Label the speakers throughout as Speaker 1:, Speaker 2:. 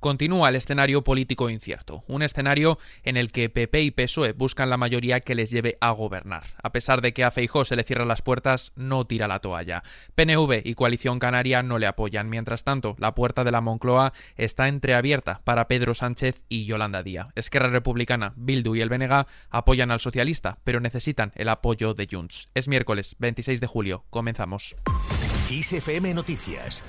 Speaker 1: Continúa el escenario político incierto, un escenario en el que PP y PSOE buscan la mayoría que les lleve a gobernar. A pesar de que a Feijó se le cierran las puertas, no tira la toalla. PNV y Coalición Canaria no le apoyan. Mientras tanto, la puerta de la Moncloa está entreabierta para Pedro Sánchez y Yolanda Díaz. Esquerra Republicana, Bildu y el BNG apoyan al socialista, pero necesitan el apoyo de Junts. Es miércoles 26 de julio. Comenzamos. Noticias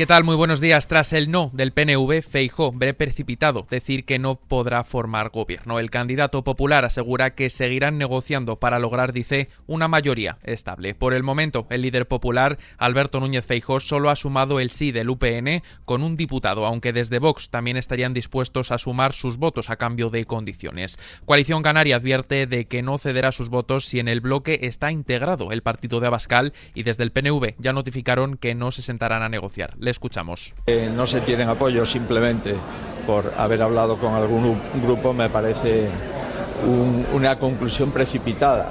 Speaker 1: ¿Qué tal? Muy buenos días. Tras el no del PNV, Feijó ve precipitado decir que no podrá formar gobierno. El candidato popular asegura que seguirán negociando para lograr, dice, una mayoría estable. Por el momento, el líder popular, Alberto Núñez Feijó, solo ha sumado el sí del UPN con un diputado, aunque desde Vox también estarían dispuestos a sumar sus votos a cambio de condiciones. Coalición Canaria advierte de que no cederá sus votos si en el bloque está integrado el partido de Abascal y desde el PNV ya notificaron que no se sentarán a negociar escuchamos.
Speaker 2: Eh, no se tienen apoyo simplemente por haber hablado con algún grupo me parece una conclusión precipitada.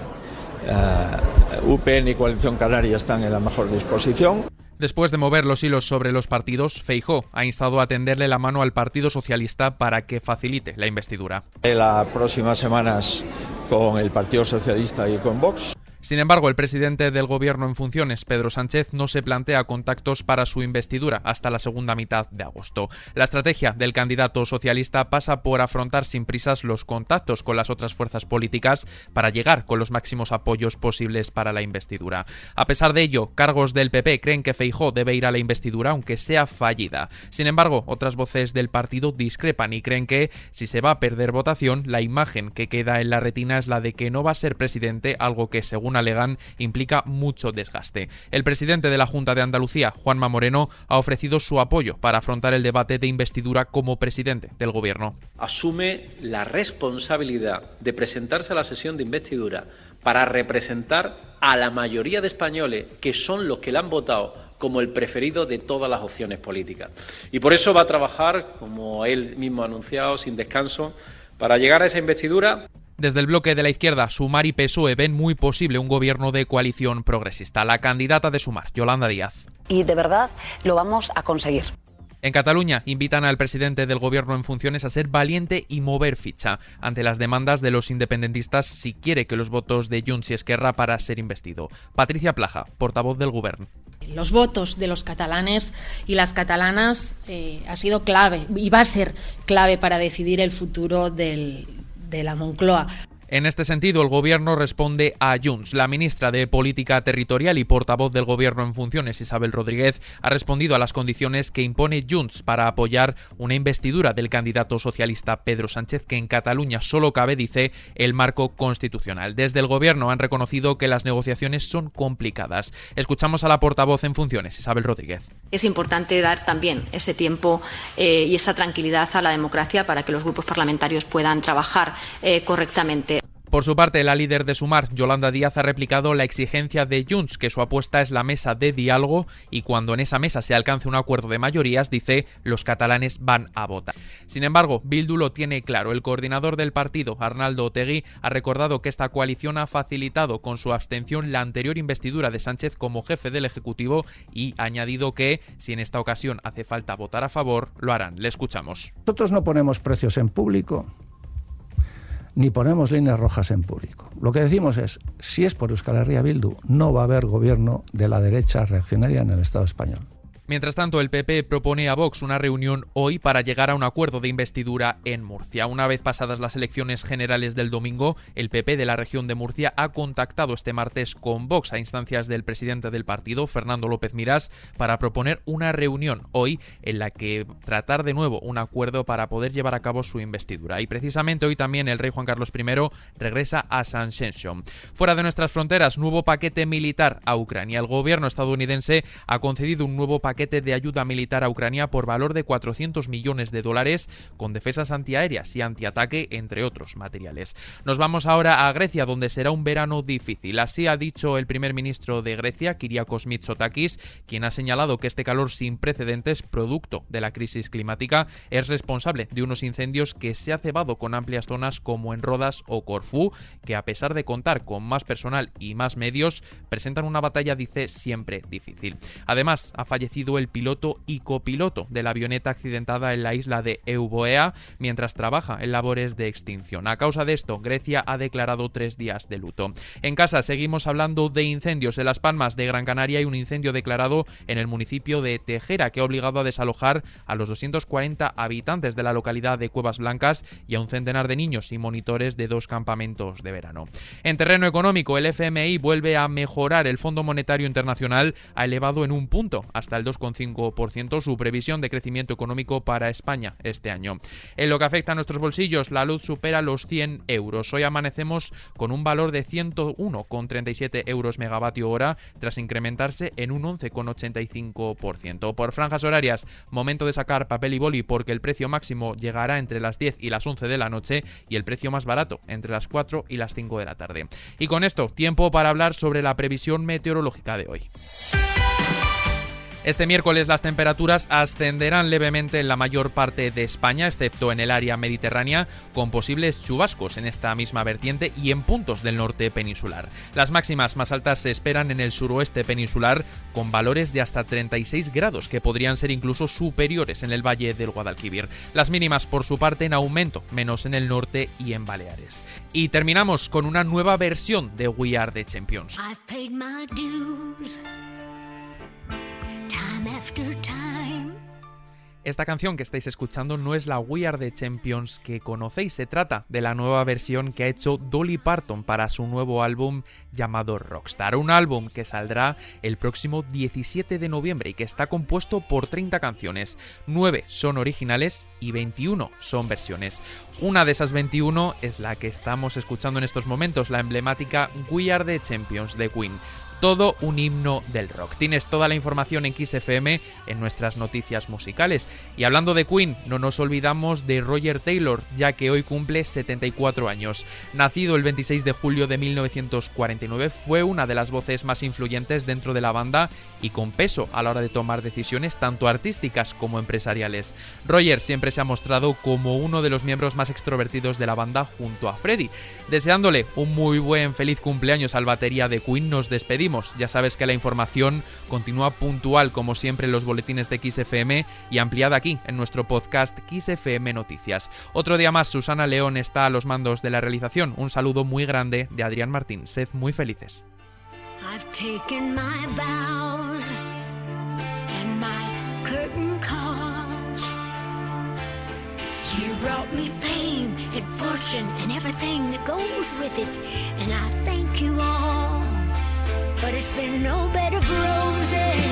Speaker 2: Uh, UPN y Coalición Canaria están en la mejor disposición.
Speaker 1: Después de mover los hilos sobre los partidos, Feijó ha instado a tenderle la mano al Partido Socialista para que facilite la investidura.
Speaker 2: En las próximas semanas con el Partido Socialista y con Vox
Speaker 1: sin embargo, el presidente del gobierno en funciones, Pedro Sánchez, no se plantea contactos para su investidura hasta la segunda mitad de agosto. La estrategia del candidato socialista pasa por afrontar sin prisas los contactos con las otras fuerzas políticas para llegar con los máximos apoyos posibles para la investidura. A pesar de ello, cargos del PP creen que Feijó debe ir a la investidura aunque sea fallida. Sin embargo, otras voces del partido discrepan y creen que si se va a perder votación, la imagen que queda en la retina es la de que no va a ser presidente, algo que según alegan implica mucho desgaste. El presidente de la Junta de Andalucía, Juanma Moreno, ha ofrecido su apoyo para afrontar el debate de investidura como presidente del gobierno.
Speaker 3: Asume la responsabilidad de presentarse a la sesión de investidura para representar a la mayoría de españoles que son los que le han votado como el preferido de todas las opciones políticas. Y por eso va a trabajar, como él mismo ha anunciado, sin descanso, para llegar a esa investidura
Speaker 1: desde el bloque de la izquierda, Sumar y PSOE ven muy posible un gobierno de coalición progresista. La candidata de Sumar, Yolanda Díaz.
Speaker 4: Y de verdad lo vamos a conseguir.
Speaker 1: En Cataluña invitan al presidente del gobierno en funciones a ser valiente y mover ficha ante las demandas de los independentistas si quiere que los votos de Junts y Esquerra para ser investido. Patricia Plaja, portavoz del gobierno.
Speaker 5: Los votos de los catalanes y las catalanas eh, ha sido clave y va a ser clave para decidir el futuro del, de la Moncloa.
Speaker 1: En este sentido, el Gobierno responde a Junts. La ministra de Política Territorial y portavoz del Gobierno en funciones, Isabel Rodríguez, ha respondido a las condiciones que impone Junts para apoyar una investidura del candidato socialista Pedro Sánchez, que en Cataluña solo cabe, dice, el marco constitucional. Desde el Gobierno han reconocido que las negociaciones son complicadas. Escuchamos a la portavoz en funciones, Isabel Rodríguez.
Speaker 6: Es importante dar también ese tiempo eh, y esa tranquilidad a la democracia para que los grupos parlamentarios puedan trabajar eh, correctamente.
Speaker 1: Por su parte, la líder de Sumar, Yolanda Díaz, ha replicado la exigencia de Junts, que su apuesta es la mesa de diálogo y cuando en esa mesa se alcance un acuerdo de mayorías, dice, los catalanes van a votar. Sin embargo, Bildu lo tiene claro. El coordinador del partido, Arnaldo Otegui, ha recordado que esta coalición ha facilitado con su abstención la anterior investidura de Sánchez como jefe del Ejecutivo y ha añadido que, si en esta ocasión hace falta votar a favor, lo harán. Le escuchamos.
Speaker 7: Nosotros no ponemos precios en público ni ponemos líneas rojas en público. Lo que decimos es, si es por Euskal Herria Bildu, no va a haber gobierno de la derecha reaccionaria en el Estado español.
Speaker 1: Mientras tanto, el PP propone a Vox una reunión hoy para llegar a un acuerdo de investidura en Murcia. Una vez pasadas las elecciones generales del domingo, el PP de la región de Murcia ha contactado este martes con Vox a instancias del presidente del partido, Fernando López Mirás, para proponer una reunión hoy en la que tratar de nuevo un acuerdo para poder llevar a cabo su investidura. Y precisamente hoy también el rey Juan Carlos I regresa a San Shenshaw. Fuera de nuestras fronteras, nuevo paquete militar a Ucrania. El gobierno estadounidense ha concedido un nuevo paquete paquete de ayuda militar a Ucrania por valor de 400 millones de dólares con defensas antiaéreas y antiataque, entre otros materiales. Nos vamos ahora a Grecia, donde será un verano difícil. Así ha dicho el primer ministro de Grecia, Kyriakos Mitsotakis, quien ha señalado que este calor sin precedentes, producto de la crisis climática, es responsable de unos incendios que se ha cebado con amplias zonas como en Rodas o Corfú, que a pesar de contar con más personal y más medios, presentan una batalla, dice, siempre difícil. Además, ha fallecido el piloto y copiloto de la avioneta accidentada en la isla de Euboea mientras trabaja en labores de extinción. A causa de esto, Grecia ha declarado tres días de luto. En casa seguimos hablando de incendios. En Las Palmas de Gran Canaria hay un incendio declarado en el municipio de Tejera que ha obligado a desalojar a los 240 habitantes de la localidad de Cuevas Blancas y a un centenar de niños y monitores de dos campamentos de verano. En terreno económico, el FMI vuelve a mejorar. El Fondo Monetario Internacional ha elevado en un punto hasta el 2,5% su previsión de crecimiento económico para España este año. En lo que afecta a nuestros bolsillos, la luz supera los 100 euros. Hoy amanecemos con un valor de 101,37 euros megavatio hora tras incrementarse en un 11,85%. Por franjas horarias, momento de sacar papel y boli porque el precio máximo llegará entre las 10 y las 11 de la noche y el precio más barato entre las 4 y las 5 de la tarde. Y con esto, tiempo para hablar sobre la previsión meteorológica de hoy. Este miércoles las temperaturas ascenderán levemente en la mayor parte de España, excepto en el área mediterránea, con posibles chubascos en esta misma vertiente y en puntos del norte peninsular. Las máximas más altas se esperan en el suroeste peninsular, con valores de hasta 36 grados, que podrían ser incluso superiores en el valle del Guadalquivir. Las mínimas, por su parte, en aumento, menos en el norte y en Baleares. Y terminamos con una nueva versión de We Are the Champions. Esta canción que estáis escuchando no es la We Are the Champions que conocéis, se trata de la nueva versión que ha hecho Dolly Parton para su nuevo álbum llamado Rockstar, un álbum que saldrá el próximo 17 de noviembre y que está compuesto por 30 canciones, 9 son originales y 21 son versiones. Una de esas 21 es la que estamos escuchando en estos momentos, la emblemática We Are the Champions de Queen todo un himno del rock. Tienes toda la información en XFM en nuestras noticias musicales. Y hablando de Queen, no nos olvidamos de Roger Taylor, ya que hoy cumple 74 años. Nacido el 26 de julio de 1949, fue una de las voces más influyentes dentro de la banda y con peso a la hora de tomar decisiones tanto artísticas como empresariales. Roger siempre se ha mostrado como uno de los miembros más extrovertidos de la banda junto a Freddie. Deseándole un muy buen feliz cumpleaños al batería de Queen, nos despedimos ya sabes que la información continúa puntual como siempre en los boletines de XFM y ampliada aquí en nuestro podcast XFM Noticias. Otro día más, Susana León está a los mandos de la realización. Un saludo muy grande de Adrián Martín. Sed muy felices. But it's been no bed of roses.